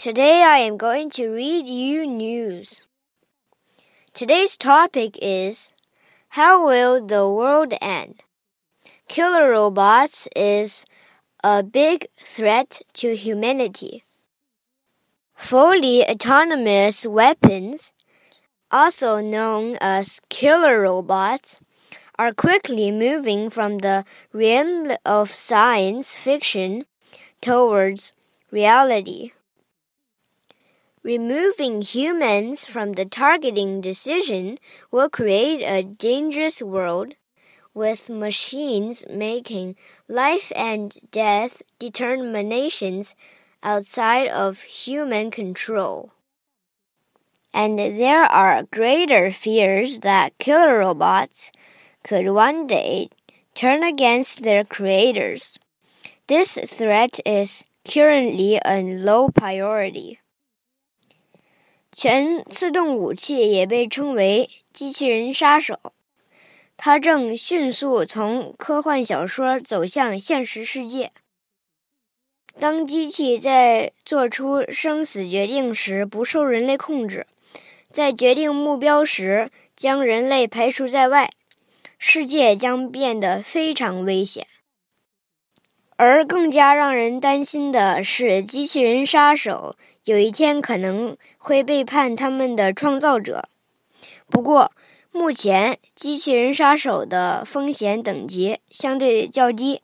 Today I am going to read you news. Today's topic is How will the world end? Killer robots is a big threat to humanity. Fully autonomous weapons, also known as killer robots, are quickly moving from the realm of science fiction towards reality. Removing humans from the targeting decision will create a dangerous world with machines making life and death determinations outside of human control. And there are greater fears that killer robots could one day turn against their creators. This threat is currently a low priority. 全自动武器也被称为机器人杀手，它正迅速从科幻小说走向现实世界。当机器在做出生死决定时不受人类控制，在决定目标时将人类排除在外，世界将变得非常危险。而更加让人担心的是，机器人杀手有一天可能会背叛他们的创造者。不过，目前机器人杀手的风险等级相对较低，